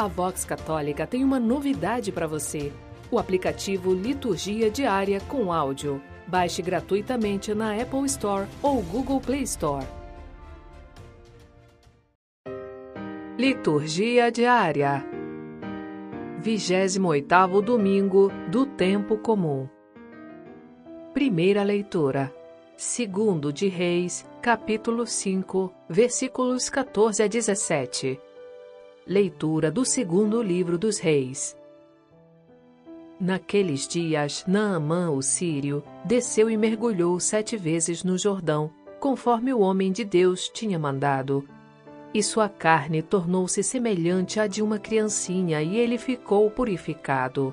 A Vox Católica tem uma novidade para você: o aplicativo Liturgia Diária com áudio. Baixe gratuitamente na Apple Store ou Google Play Store. Liturgia Diária. 28º Domingo do Tempo Comum. Primeira leitura. Segundo de Reis, capítulo 5, versículos 14 a 17 Leitura do segundo livro dos Reis. Naqueles dias, Naamã, o sírio, desceu e mergulhou sete vezes no Jordão, conforme o homem de Deus tinha mandado. E sua carne tornou-se semelhante à de uma criancinha, e ele ficou purificado.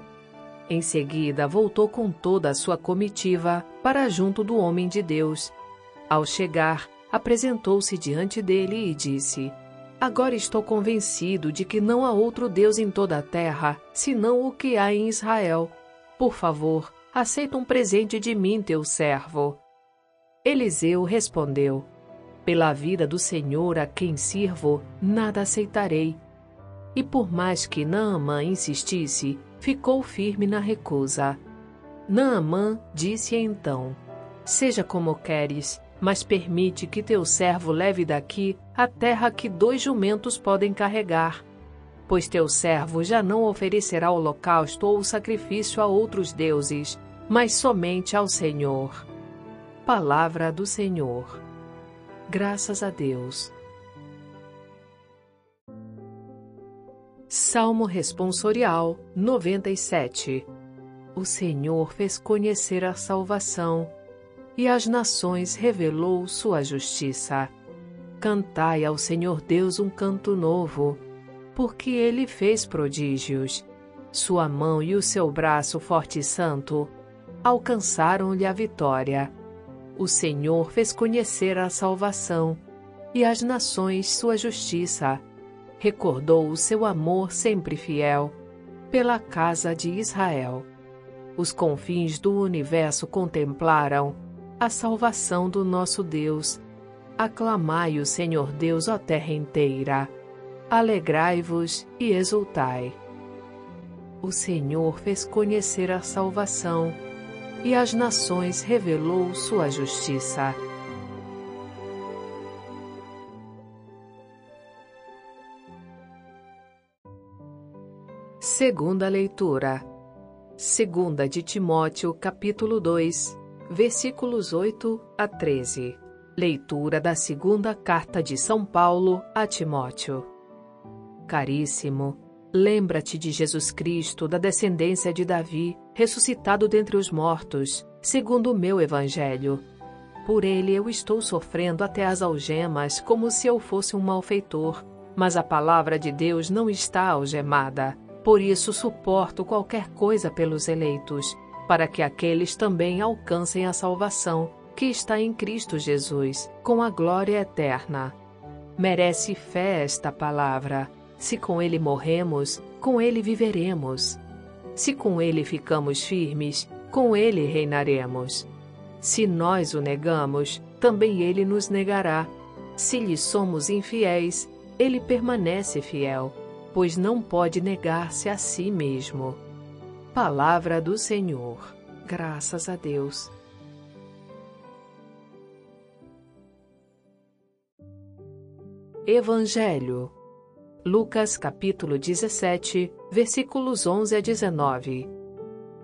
Em seguida, voltou com toda a sua comitiva para junto do homem de Deus. Ao chegar, apresentou-se diante dele e disse: Agora estou convencido de que não há outro Deus em toda a terra, senão o que há em Israel. Por favor, aceita um presente de mim, teu servo. Eliseu respondeu: Pela vida do Senhor a quem sirvo, nada aceitarei. E por mais que Naamã insistisse, ficou firme na recusa. Naamã disse então: Seja como queres, mas permite que teu servo leve daqui a terra que dois jumentos podem carregar. Pois teu servo já não oferecerá holocausto ou sacrifício a outros deuses, mas somente ao Senhor. Palavra do Senhor. Graças a Deus. Salmo Responsorial 97 O Senhor fez conhecer a salvação e às nações revelou sua justiça. Cantai ao Senhor Deus um canto novo, porque ele fez prodígios. Sua mão e o seu braço forte e santo alcançaram-lhe a vitória. O Senhor fez conhecer a salvação e às nações sua justiça. Recordou o seu amor sempre fiel pela casa de Israel. Os confins do universo contemplaram a salvação do nosso Deus. Aclamai o Senhor Deus, ó terra inteira. Alegrai-vos e exultai. O Senhor fez conhecer a salvação e às nações revelou sua justiça. Segunda leitura. Segunda de Timóteo, capítulo 2, versículos 8 a 13. Leitura da segunda carta de São Paulo a Timóteo. Caríssimo, lembra-te de Jesus Cristo, da descendência de Davi, ressuscitado dentre os mortos, segundo o meu evangelho. Por ele eu estou sofrendo até as algemas, como se eu fosse um malfeitor. Mas a palavra de Deus não está algemada. Por isso suporto qualquer coisa pelos eleitos para que aqueles também alcancem a salvação que está em Cristo Jesus, com a glória eterna. Merece fé esta palavra. Se com ele morremos, com ele viveremos. Se com ele ficamos firmes, com ele reinaremos. Se nós o negamos, também ele nos negará. Se lhe somos infiéis, ele permanece fiel, pois não pode negar-se a si mesmo. Palavra do Senhor. Graças a Deus. Evangelho. Lucas capítulo 17, versículos 11 a 19.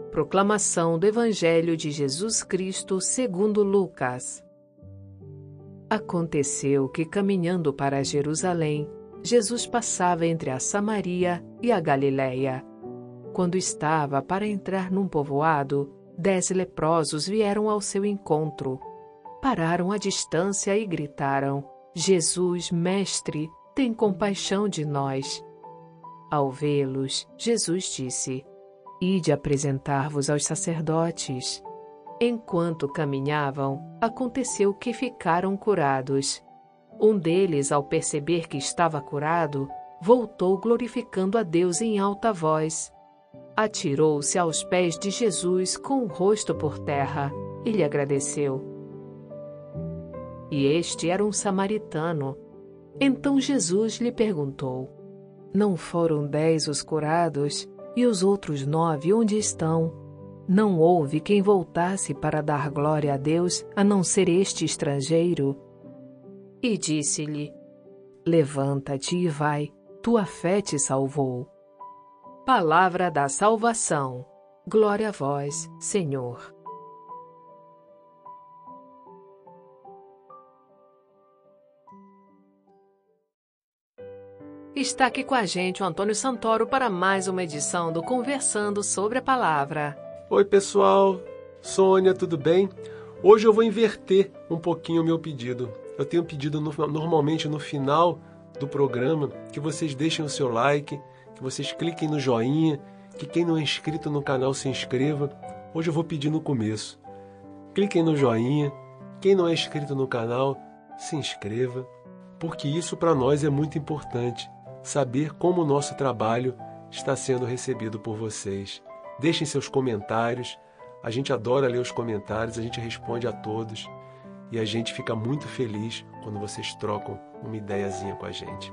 Proclamação do Evangelho de Jesus Cristo segundo Lucas. Aconteceu que caminhando para Jerusalém, Jesus passava entre a Samaria e a Galiléia quando estava para entrar num povoado, dez leprosos vieram ao seu encontro. Pararam à distância e gritaram: Jesus, Mestre, tem compaixão de nós. Ao vê-los, Jesus disse: Ide apresentar-vos aos sacerdotes. Enquanto caminhavam, aconteceu que ficaram curados. Um deles, ao perceber que estava curado, voltou glorificando a Deus em alta voz atirou-se aos pés de Jesus com o rosto por terra e lhe agradeceu. E este era um samaritano. Então Jesus lhe perguntou: Não foram dez os curados, e os outros nove onde estão? Não houve quem voltasse para dar glória a Deus, a não ser este estrangeiro. E disse-lhe: Levanta-te e vai, tua fé te salvou. Palavra da salvação. Glória a vós, Senhor. Está aqui com a gente o Antônio Santoro para mais uma edição do Conversando sobre a Palavra. Oi, pessoal. Sônia, tudo bem? Hoje eu vou inverter um pouquinho o meu pedido. Eu tenho pedido no, normalmente no final do programa que vocês deixem o seu like, que vocês cliquem no joinha, que quem não é inscrito no canal se inscreva. Hoje eu vou pedir no começo. Cliquem no joinha. Quem não é inscrito no canal, se inscreva, porque isso para nós é muito importante saber como o nosso trabalho está sendo recebido por vocês. Deixem seus comentários. A gente adora ler os comentários, a gente responde a todos e a gente fica muito feliz quando vocês trocam uma ideiazinha com a gente.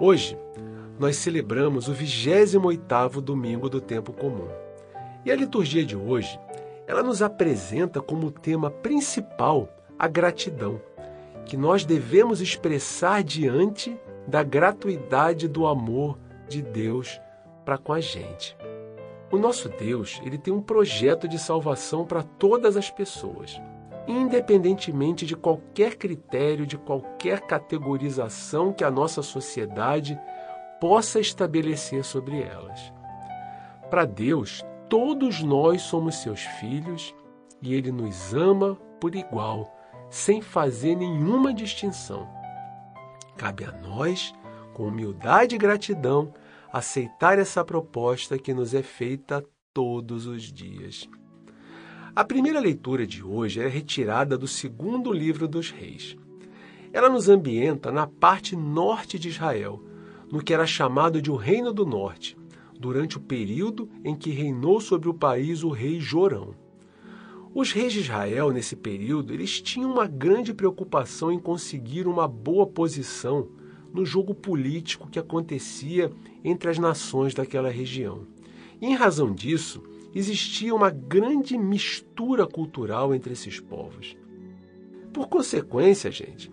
Hoje, nós celebramos o 28º domingo do tempo comum. E a liturgia de hoje, ela nos apresenta como tema principal a gratidão, que nós devemos expressar diante da gratuidade do amor de Deus para com a gente. O nosso Deus, ele tem um projeto de salvação para todas as pessoas, independentemente de qualquer critério, de qualquer categorização que a nossa sociedade possa estabelecer sobre elas. Para Deus, todos nós somos seus filhos e ele nos ama por igual, sem fazer nenhuma distinção. Cabe a nós, com humildade e gratidão, aceitar essa proposta que nos é feita todos os dias. A primeira leitura de hoje é retirada do segundo livro dos Reis. Ela nos ambienta na parte norte de Israel, no que era chamado de o Reino do Norte, durante o período em que reinou sobre o país o rei Jorão. Os reis de Israel, nesse período, eles tinham uma grande preocupação em conseguir uma boa posição no jogo político que acontecia entre as nações daquela região. E, em razão disso, existia uma grande mistura cultural entre esses povos. Por consequência, gente,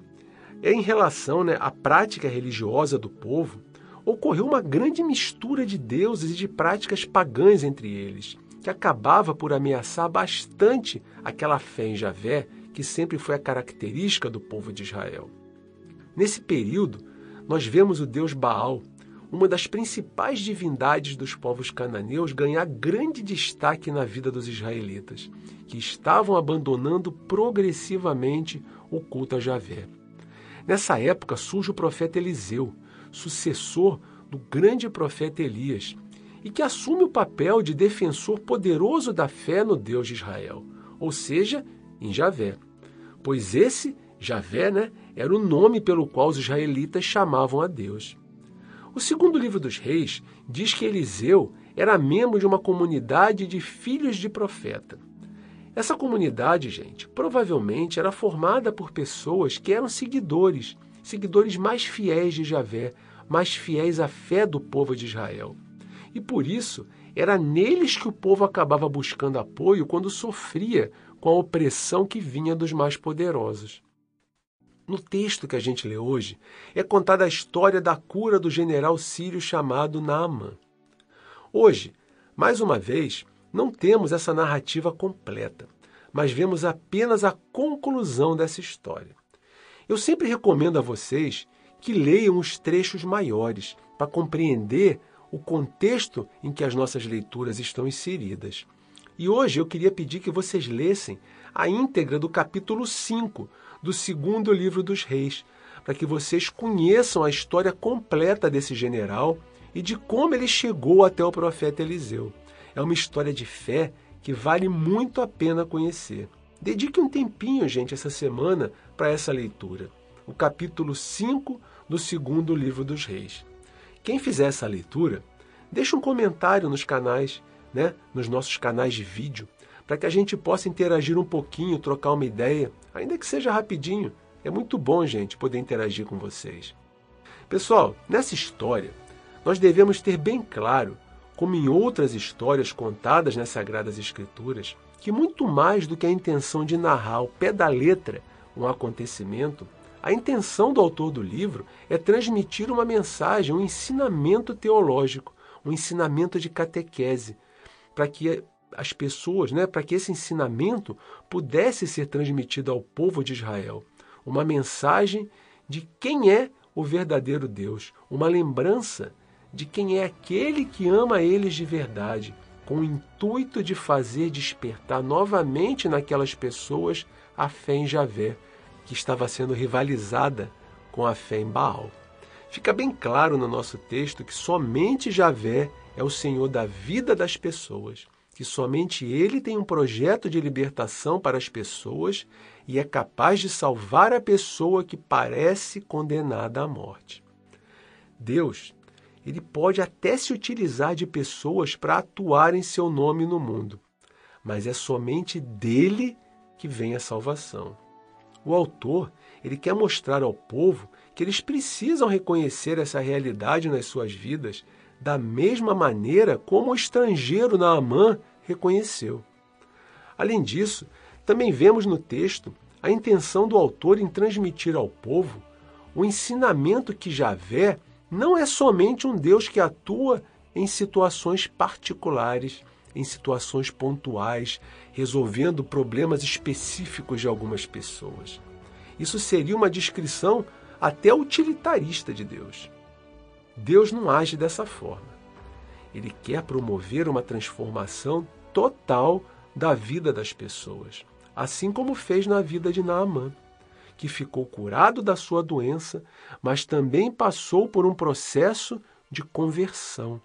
em relação né, à prática religiosa do povo, ocorreu uma grande mistura de deuses e de práticas pagãs entre eles, que acabava por ameaçar bastante aquela fé em Javé que sempre foi a característica do povo de Israel. Nesse período, nós vemos o deus Baal, uma das principais divindades dos povos cananeus, ganhar grande destaque na vida dos israelitas, que estavam abandonando progressivamente o culto a Javé. Nessa época surge o profeta Eliseu, sucessor do grande profeta Elias, e que assume o papel de defensor poderoso da fé no Deus de Israel, ou seja, em Javé. Pois esse, Javé, né, era o nome pelo qual os israelitas chamavam a Deus. O segundo livro dos reis diz que Eliseu era membro de uma comunidade de filhos de profeta. Essa comunidade, gente, provavelmente era formada por pessoas que eram seguidores, seguidores mais fiéis de Javé, mais fiéis à fé do povo de Israel. E por isso, era neles que o povo acabava buscando apoio quando sofria com a opressão que vinha dos mais poderosos. No texto que a gente lê hoje, é contada a história da cura do general sírio chamado Naamã. Hoje, mais uma vez, não temos essa narrativa completa, mas vemos apenas a conclusão dessa história. Eu sempre recomendo a vocês que leiam os trechos maiores para compreender o contexto em que as nossas leituras estão inseridas. E hoje eu queria pedir que vocês lessem a íntegra do capítulo 5 do segundo livro dos Reis, para que vocês conheçam a história completa desse general e de como ele chegou até o profeta Eliseu. É uma história de fé que vale muito a pena conhecer. Dedique um tempinho, gente, essa semana para essa leitura. O capítulo 5 do segundo livro dos Reis. Quem fizer essa leitura, deixa um comentário nos canais, né, nos nossos canais de vídeo, para que a gente possa interagir um pouquinho, trocar uma ideia, ainda que seja rapidinho. É muito bom, gente, poder interagir com vocês. Pessoal, nessa história, nós devemos ter bem claro, como em outras histórias contadas nas Sagradas Escrituras, que muito mais do que a intenção de narrar ao pé da letra um acontecimento, a intenção do autor do livro é transmitir uma mensagem, um ensinamento teológico, um ensinamento de catequese, para que as pessoas, né, para que esse ensinamento pudesse ser transmitido ao povo de Israel. Uma mensagem de quem é o verdadeiro Deus, uma lembrança de quem é aquele que ama eles de verdade, com o intuito de fazer despertar novamente naquelas pessoas a fé em Javé, que estava sendo rivalizada com a fé em Baal. Fica bem claro no nosso texto que somente Javé é o Senhor da vida das pessoas, que somente Ele tem um projeto de libertação para as pessoas e é capaz de salvar a pessoa que parece condenada à morte. Deus, ele pode até se utilizar de pessoas para atuar em seu nome no mundo, mas é somente dele que vem a salvação. O autor, ele quer mostrar ao povo que eles precisam reconhecer essa realidade nas suas vidas da mesma maneira como o estrangeiro Naamã reconheceu. Além disso, também vemos no texto a intenção do autor em transmitir ao povo o ensinamento que Javé não é somente um Deus que atua em situações particulares, em situações pontuais, resolvendo problemas específicos de algumas pessoas. Isso seria uma descrição até utilitarista de Deus. Deus não age dessa forma. Ele quer promover uma transformação total da vida das pessoas assim como fez na vida de Naamã, que ficou curado da sua doença, mas também passou por um processo de conversão,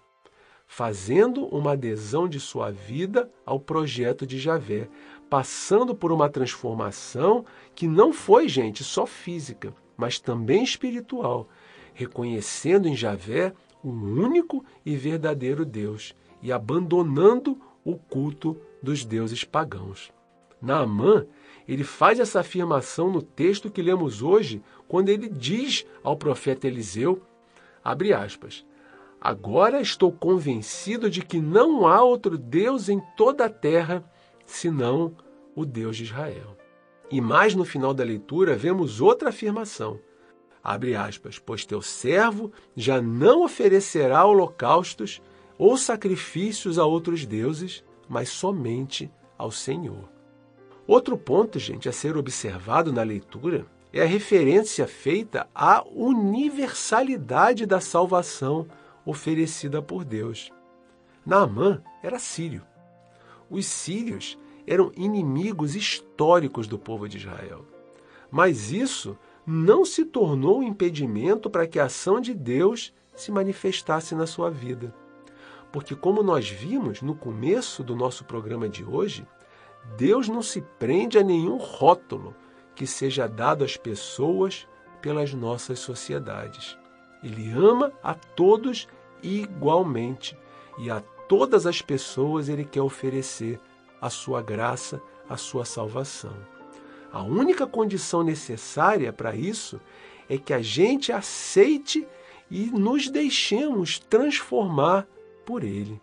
fazendo uma adesão de sua vida ao projeto de Javé, passando por uma transformação que não foi, gente, só física, mas também espiritual, reconhecendo em Javé o único e verdadeiro Deus e abandonando o culto dos deuses pagãos. Naamã, ele faz essa afirmação no texto que lemos hoje, quando ele diz ao profeta Eliseu, abre aspas, Agora estou convencido de que não há outro Deus em toda a terra senão o Deus de Israel. E mais no final da leitura vemos outra afirmação. Abre aspas, pois teu servo já não oferecerá holocaustos ou sacrifícios a outros deuses, mas somente ao Senhor. Outro ponto, gente, a ser observado na leitura é a referência feita à universalidade da salvação oferecida por Deus. Naamã era sírio. Os sírios eram inimigos históricos do povo de Israel. Mas isso não se tornou um impedimento para que a ação de Deus se manifestasse na sua vida. Porque, como nós vimos no começo do nosso programa de hoje, Deus não se prende a nenhum rótulo que seja dado às pessoas pelas nossas sociedades. Ele ama a todos igualmente e a todas as pessoas ele quer oferecer a sua graça, a sua salvação. A única condição necessária para isso é que a gente aceite e nos deixemos transformar por ele.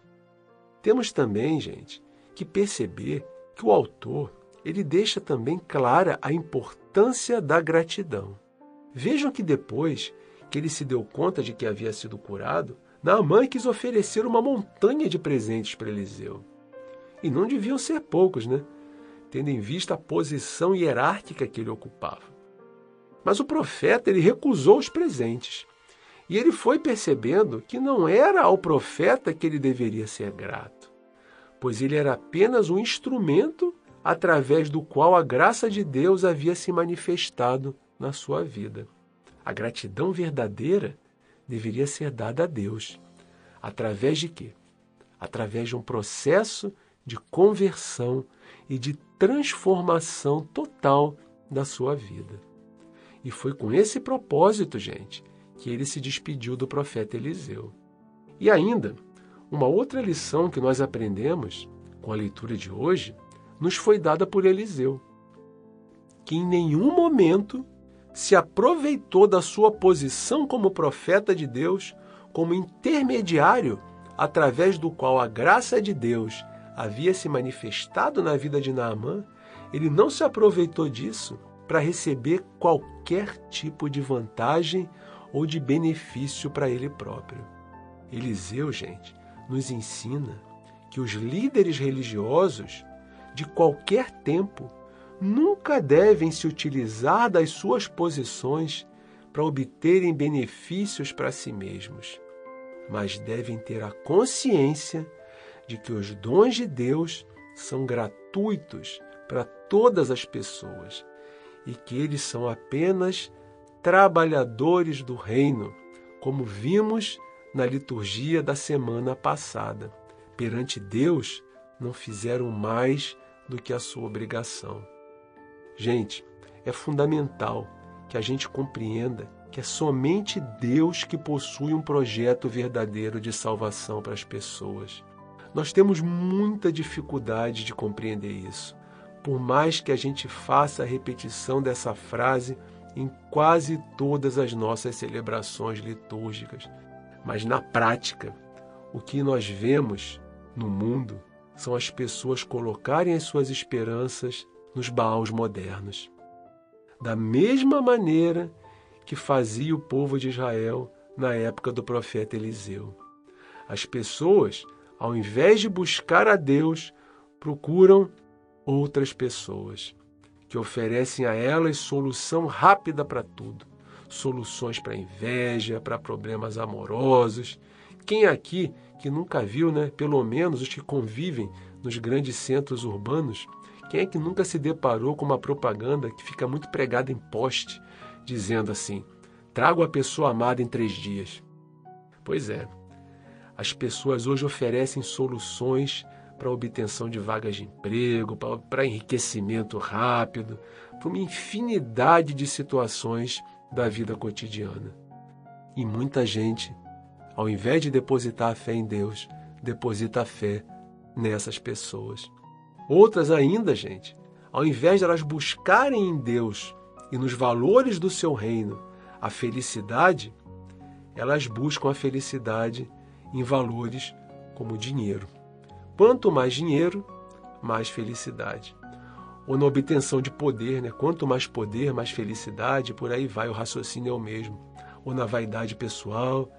Temos também, gente, que perceber que o autor ele deixa também clara a importância da gratidão. Vejam que depois que ele se deu conta de que havia sido curado, Naamã quis oferecer uma montanha de presentes para Eliseu. E não deviam ser poucos, né? Tendo em vista a posição hierárquica que ele ocupava. Mas o profeta ele recusou os presentes. E ele foi percebendo que não era ao profeta que ele deveria ser grato pois ele era apenas um instrumento através do qual a graça de Deus havia se manifestado na sua vida. A gratidão verdadeira deveria ser dada a Deus. Através de quê? Através de um processo de conversão e de transformação total da sua vida. E foi com esse propósito, gente, que ele se despediu do profeta Eliseu. E ainda, uma outra lição que nós aprendemos com a leitura de hoje nos foi dada por Eliseu, que em nenhum momento se aproveitou da sua posição como profeta de Deus, como intermediário através do qual a graça de Deus havia se manifestado na vida de Naamã, ele não se aproveitou disso para receber qualquer tipo de vantagem ou de benefício para ele próprio. Eliseu, gente, nos ensina que os líderes religiosos de qualquer tempo nunca devem se utilizar das suas posições para obterem benefícios para si mesmos, mas devem ter a consciência de que os dons de Deus são gratuitos para todas as pessoas e que eles são apenas trabalhadores do reino, como vimos na liturgia da semana passada. Perante Deus, não fizeram mais do que a sua obrigação. Gente, é fundamental que a gente compreenda que é somente Deus que possui um projeto verdadeiro de salvação para as pessoas. Nós temos muita dificuldade de compreender isso, por mais que a gente faça a repetição dessa frase em quase todas as nossas celebrações litúrgicas. Mas na prática, o que nós vemos no mundo são as pessoas colocarem as suas esperanças nos baús modernos. Da mesma maneira que fazia o povo de Israel na época do profeta Eliseu. As pessoas, ao invés de buscar a Deus, procuram outras pessoas que oferecem a elas solução rápida para tudo. Soluções para inveja, para problemas amorosos. Quem aqui que nunca viu, né, pelo menos os que convivem nos grandes centros urbanos, quem é que nunca se deparou com uma propaganda que fica muito pregada em poste, dizendo assim: trago a pessoa amada em três dias? Pois é, as pessoas hoje oferecem soluções para obtenção de vagas de emprego, para enriquecimento rápido, para uma infinidade de situações da vida cotidiana. E muita gente, ao invés de depositar a fé em Deus, deposita a fé nessas pessoas. Outras ainda, gente, ao invés de elas buscarem em Deus e nos valores do seu reino a felicidade, elas buscam a felicidade em valores como dinheiro. Quanto mais dinheiro, mais felicidade. Ou na obtenção de poder, né? quanto mais poder, mais felicidade, por aí vai, o raciocínio é o mesmo. Ou na vaidade pessoal.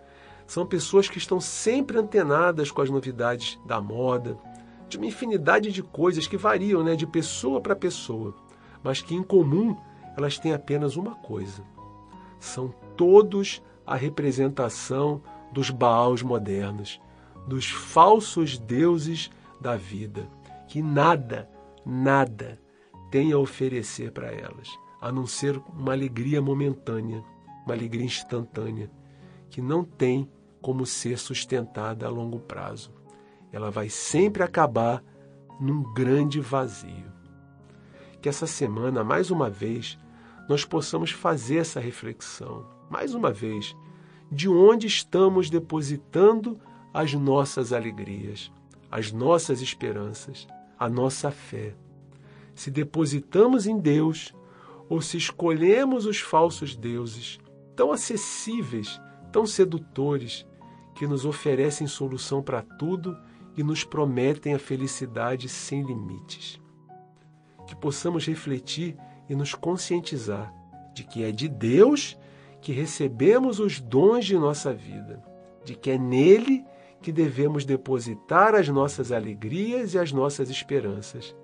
São pessoas que estão sempre antenadas com as novidades da moda, de uma infinidade de coisas que variam né, de pessoa para pessoa, mas que em comum elas têm apenas uma coisa: são todos a representação dos Baals modernos, dos falsos deuses da vida, que nada, nada tem a oferecer para elas, a não ser uma alegria momentânea, uma alegria instantânea, que não tem como ser sustentada a longo prazo ela vai sempre acabar num grande vazio. Que essa semana, mais uma vez, nós possamos fazer essa reflexão, mais uma vez, de onde estamos depositando as nossas alegrias, as nossas esperanças, a nossa fé. Se depositamos em Deus ou se escolhemos os falsos deuses, tão acessíveis, tão sedutores, que nos oferecem solução para tudo e nos prometem a felicidade sem limites. Que possamos refletir e nos conscientizar de que é de Deus que recebemos os dons de nossa vida, de que é nele que devemos depositar as nossas alegrias e as nossas esperanças,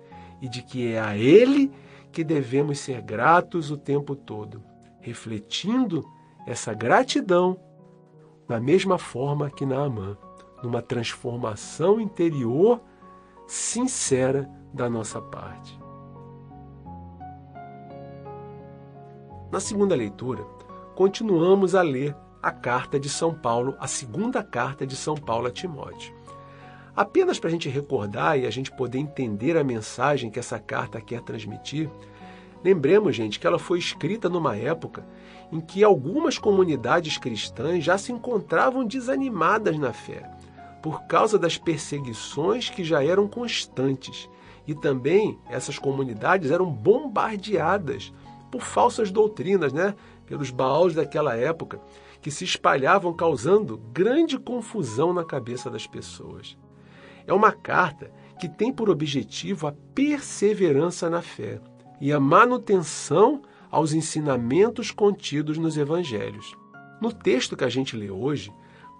e de que é a Ele que devemos ser gratos o tempo todo, refletindo essa gratidão da mesma forma que Naamã numa transformação interior sincera da nossa parte. Na segunda leitura, continuamos a ler a carta de São Paulo, a segunda carta de São Paulo a Timóteo. Apenas para a gente recordar e a gente poder entender a mensagem que essa carta quer transmitir, lembremos, gente, que ela foi escrita numa época em que algumas comunidades cristãs já se encontravam desanimadas na fé por causa das perseguições que já eram constantes. E também essas comunidades eram bombardeadas por falsas doutrinas, né? pelos baús daquela época, que se espalhavam causando grande confusão na cabeça das pessoas. É uma carta que tem por objetivo a perseverança na fé e a manutenção aos ensinamentos contidos nos evangelhos. No texto que a gente lê hoje,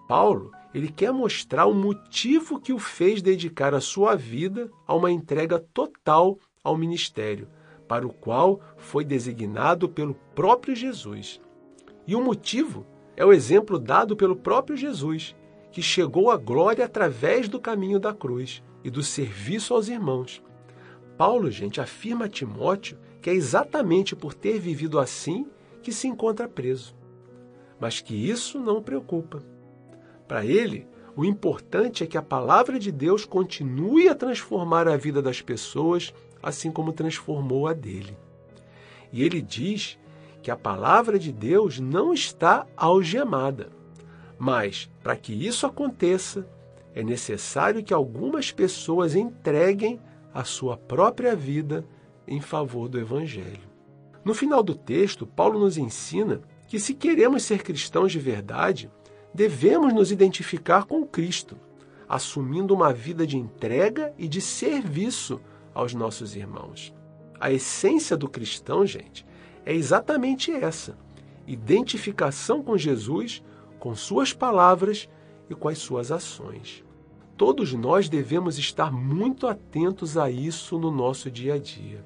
Paulo, ele quer mostrar o motivo que o fez dedicar a sua vida a uma entrega total ao ministério, para o qual foi designado pelo próprio Jesus. E o motivo é o exemplo dado pelo próprio Jesus, que chegou à glória através do caminho da cruz e do serviço aos irmãos. Paulo, gente, afirma a Timóteo que é exatamente por ter vivido assim que se encontra preso. Mas que isso não preocupa. Para ele, o importante é que a palavra de Deus continue a transformar a vida das pessoas, assim como transformou a dele. E ele diz que a palavra de Deus não está algemada. Mas, para que isso aconteça, é necessário que algumas pessoas entreguem a sua própria vida em favor do Evangelho. No final do texto, Paulo nos ensina que, se queremos ser cristãos de verdade, devemos nos identificar com Cristo, assumindo uma vida de entrega e de serviço aos nossos irmãos. A essência do cristão, gente, é exatamente essa: identificação com Jesus, com suas palavras e com as suas ações. Todos nós devemos estar muito atentos a isso no nosso dia a dia.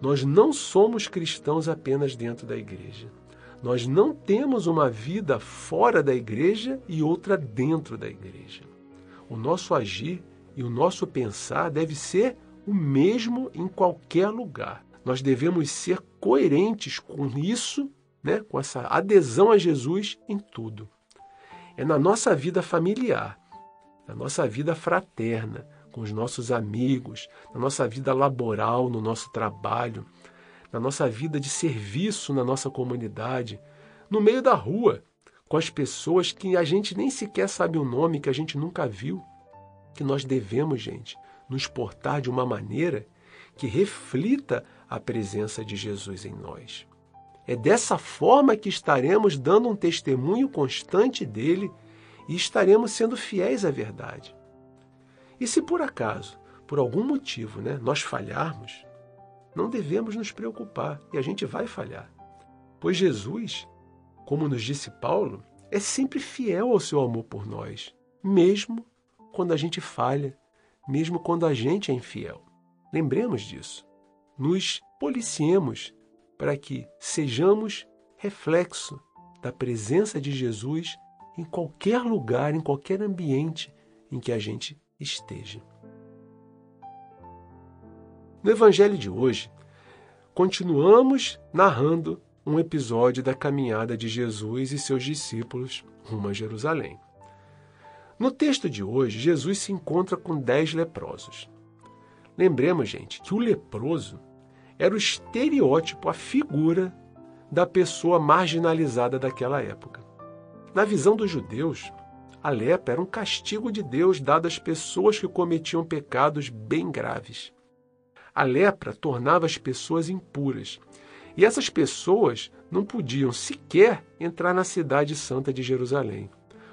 Nós não somos cristãos apenas dentro da igreja. Nós não temos uma vida fora da igreja e outra dentro da igreja. O nosso agir e o nosso pensar deve ser o mesmo em qualquer lugar. Nós devemos ser coerentes com isso, né, com essa adesão a Jesus em tudo. É na nossa vida familiar, na nossa vida fraterna, com os nossos amigos, na nossa vida laboral, no nosso trabalho, na nossa vida de serviço na nossa comunidade, no meio da rua, com as pessoas que a gente nem sequer sabe o nome, que a gente nunca viu, que nós devemos, gente, nos portar de uma maneira que reflita a presença de Jesus em nós. É dessa forma que estaremos dando um testemunho constante dele e estaremos sendo fiéis à verdade. E se por acaso, por algum motivo, né, nós falharmos, não devemos nos preocupar e a gente vai falhar. Pois Jesus, como nos disse Paulo, é sempre fiel ao seu amor por nós, mesmo quando a gente falha, mesmo quando a gente é infiel. Lembremos disso. Nos policiemos para que sejamos reflexo da presença de Jesus em qualquer lugar, em qualquer ambiente em que a gente esteja. No Evangelho de hoje, continuamos narrando um episódio da caminhada de Jesus e seus discípulos rumo a Jerusalém. No texto de hoje, Jesus se encontra com dez leprosos. Lembremos, gente, que o leproso era o estereótipo, a figura da pessoa marginalizada daquela época. Na visão dos judeus, a lepra era um castigo de Deus dado às pessoas que cometiam pecados bem graves. A lepra tornava as pessoas impuras, e essas pessoas não podiam sequer entrar na cidade santa de Jerusalém,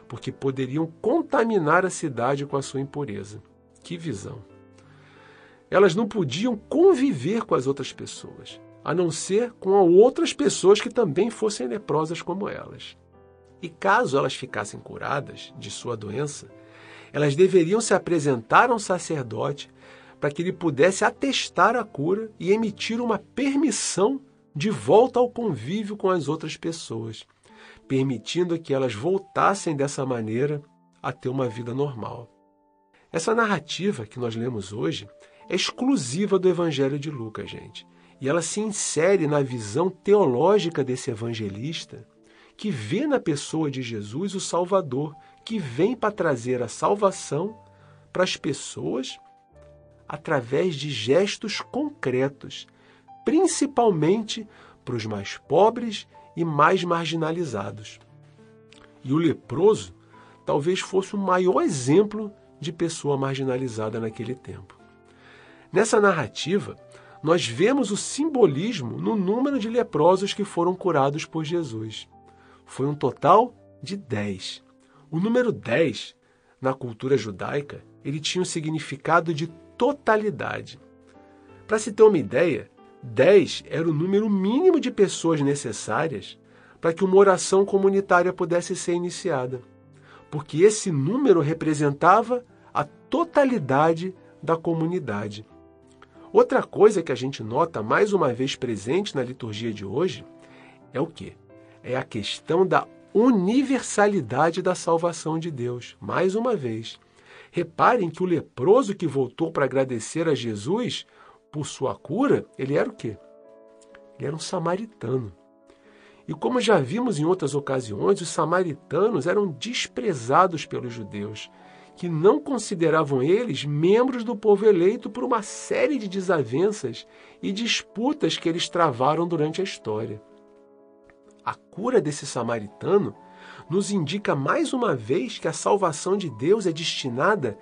porque poderiam contaminar a cidade com a sua impureza. Que visão! Elas não podiam conviver com as outras pessoas, a não ser com outras pessoas que também fossem leprosas como elas. E caso elas ficassem curadas de sua doença, elas deveriam se apresentar a um sacerdote para que ele pudesse atestar a cura e emitir uma permissão de volta ao convívio com as outras pessoas, permitindo que elas voltassem dessa maneira a ter uma vida normal. Essa narrativa que nós lemos hoje é exclusiva do Evangelho de Lucas, gente. E ela se insere na visão teológica desse evangelista que vê na pessoa de Jesus o Salvador, que vem para trazer a salvação para as pessoas através de gestos concretos, principalmente para os mais pobres e mais marginalizados. E o leproso talvez fosse o maior exemplo de pessoa marginalizada naquele tempo. Nessa narrativa, nós vemos o simbolismo no número de leprosos que foram curados por Jesus. Foi um total de 10. O número 10, na cultura judaica, ele tinha o significado de totalidade. Para se ter uma ideia, 10 era o número mínimo de pessoas necessárias para que uma oração comunitária pudesse ser iniciada, porque esse número representava a totalidade da comunidade. Outra coisa que a gente nota mais uma vez presente na liturgia de hoje é o que? É a questão da universalidade da salvação de Deus. Mais uma vez. Reparem que o leproso que voltou para agradecer a Jesus por sua cura, ele era o quê? Ele era um samaritano. E como já vimos em outras ocasiões, os samaritanos eram desprezados pelos judeus, que não consideravam eles membros do povo eleito por uma série de desavenças e disputas que eles travaram durante a história. A cura desse samaritano nos indica mais uma vez que a salvação de Deus é destinada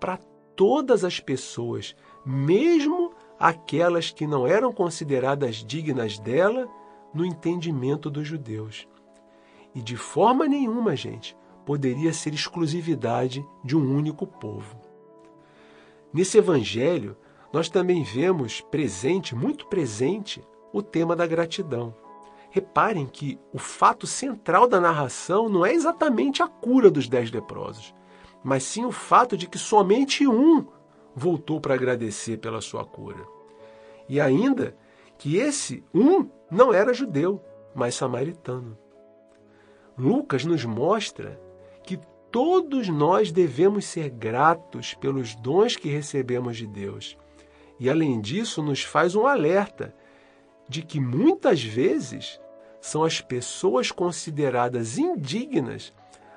para todas as pessoas, mesmo aquelas que não eram consideradas dignas dela no entendimento dos judeus. E de forma nenhuma, gente, poderia ser exclusividade de um único povo. Nesse evangelho, nós também vemos presente, muito presente, o tema da gratidão. Reparem que o fato central da narração não é exatamente a cura dos dez leprosos, mas sim o fato de que somente um voltou para agradecer pela sua cura. E ainda que esse um não era judeu, mas samaritano. Lucas nos mostra todos nós devemos ser gratos pelos dons que recebemos de Deus. E além disso, nos faz um alerta de que muitas vezes são as pessoas consideradas indignas,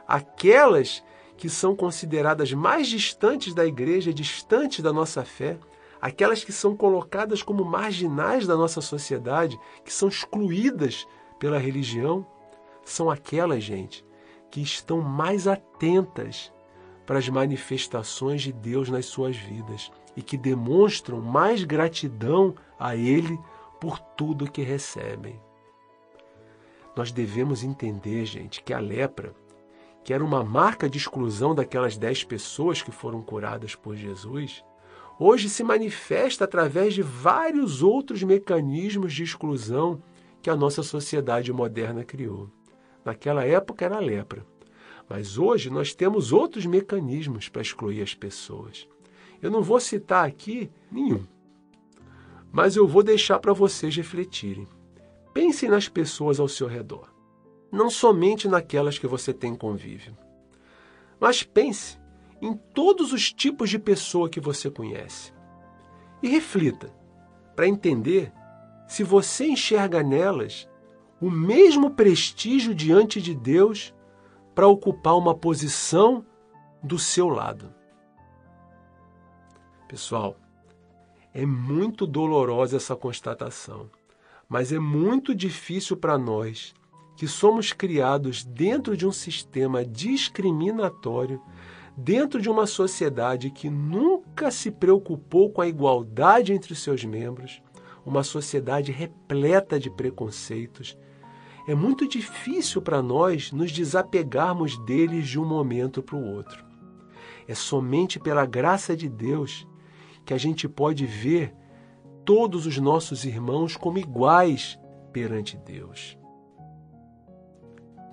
aquelas que são consideradas mais distantes da igreja, distantes da nossa fé, aquelas que são colocadas como marginais da nossa sociedade, que são excluídas pela religião, são aquelas, gente, que estão mais atentas para as manifestações de Deus nas suas vidas e que demonstram mais gratidão a Ele por tudo que recebem. Nós devemos entender, gente, que a lepra, que era uma marca de exclusão daquelas dez pessoas que foram curadas por Jesus, hoje se manifesta através de vários outros mecanismos de exclusão que a nossa sociedade moderna criou. Naquela época era a lepra, mas hoje nós temos outros mecanismos para excluir as pessoas. Eu não vou citar aqui nenhum, mas eu vou deixar para vocês refletirem. Pensem nas pessoas ao seu redor, não somente naquelas que você tem convívio, mas pense em todos os tipos de pessoa que você conhece. E reflita para entender se você enxerga nelas o mesmo prestígio diante de Deus para ocupar uma posição do seu lado. Pessoal, é muito dolorosa essa constatação, mas é muito difícil para nós que somos criados dentro de um sistema discriminatório dentro de uma sociedade que nunca se preocupou com a igualdade entre os seus membros, uma sociedade repleta de preconceitos, é muito difícil para nós nos desapegarmos deles de um momento para o outro. É somente pela graça de Deus que a gente pode ver todos os nossos irmãos como iguais perante Deus,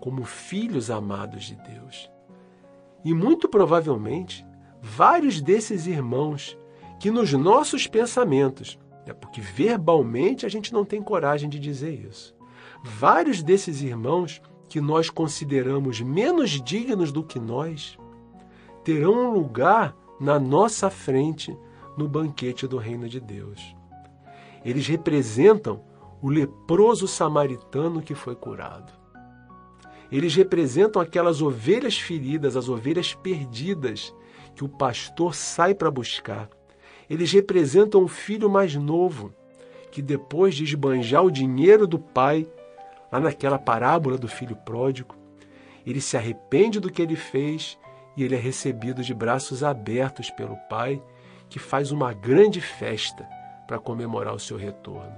como filhos amados de Deus. E muito provavelmente, vários desses irmãos que nos nossos pensamentos, é porque verbalmente a gente não tem coragem de dizer isso, vários desses irmãos que nós consideramos menos dignos do que nós, terão um lugar na nossa frente no banquete do reino de Deus. Eles representam o leproso samaritano que foi curado. Eles representam aquelas ovelhas feridas, as ovelhas perdidas que o pastor sai para buscar. Eles representam o filho mais novo que, depois de esbanjar o dinheiro do pai, lá naquela parábola do filho pródigo, ele se arrepende do que ele fez e ele é recebido de braços abertos pelo pai, que faz uma grande festa para comemorar o seu retorno.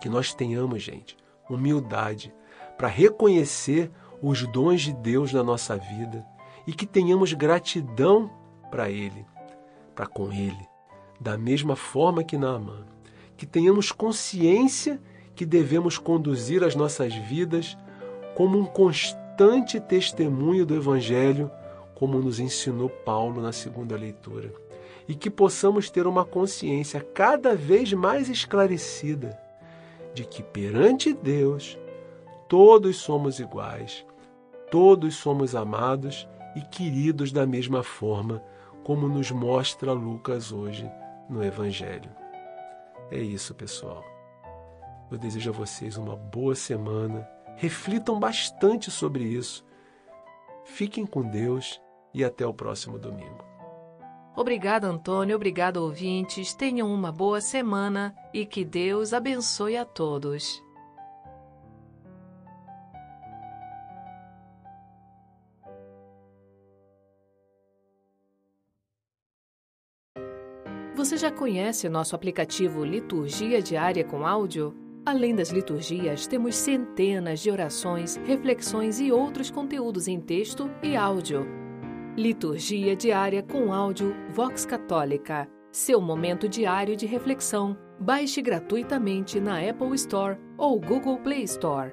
Que nós tenhamos, gente, humildade para reconhecer os dons de Deus na nossa vida e que tenhamos gratidão para Ele, para com Ele, da mesma forma que Naamã. Que tenhamos consciência que devemos conduzir as nossas vidas como um constante testemunho do Evangelho, como nos ensinou Paulo na segunda leitura. E que possamos ter uma consciência cada vez mais esclarecida de que perante Deus todos somos iguais, todos somos amados e queridos da mesma forma, como nos mostra Lucas hoje no Evangelho. É isso, pessoal. Eu desejo a vocês uma boa semana. Reflitam bastante sobre isso. Fiquem com Deus e até o próximo domingo. Obrigada, Antônio. Obrigado, ouvintes. Tenham uma boa semana e que Deus abençoe a todos. Você já conhece nosso aplicativo Liturgia Diária com Áudio? Além das liturgias, temos centenas de orações, reflexões e outros conteúdos em texto e áudio. Liturgia Diária com Áudio Vox Católica. Seu momento diário de reflexão. Baixe gratuitamente na Apple Store ou Google Play Store.